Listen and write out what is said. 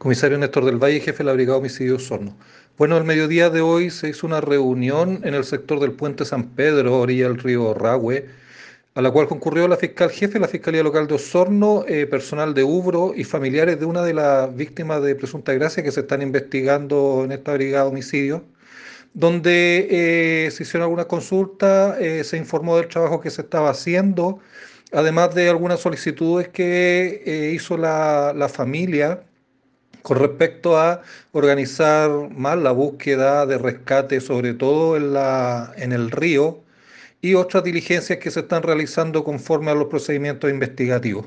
Comisario Néstor del Valle, jefe de la Brigada Homicidio Osorno. Bueno, el mediodía de hoy se hizo una reunión en el sector del puente San Pedro, orilla del río Rahue, a la cual concurrió la fiscal jefe de la Fiscalía Local de Osorno, eh, personal de Ubro y familiares de una de las víctimas de presunta gracia que se están investigando en esta brigada de homicidio, donde eh, se hicieron algunas consultas, eh, se informó del trabajo que se estaba haciendo, además de algunas solicitudes que hizo la, la familia con respecto a organizar más la búsqueda de rescate, sobre todo en, la, en el río, y otras diligencias que se están realizando conforme a los procedimientos investigativos.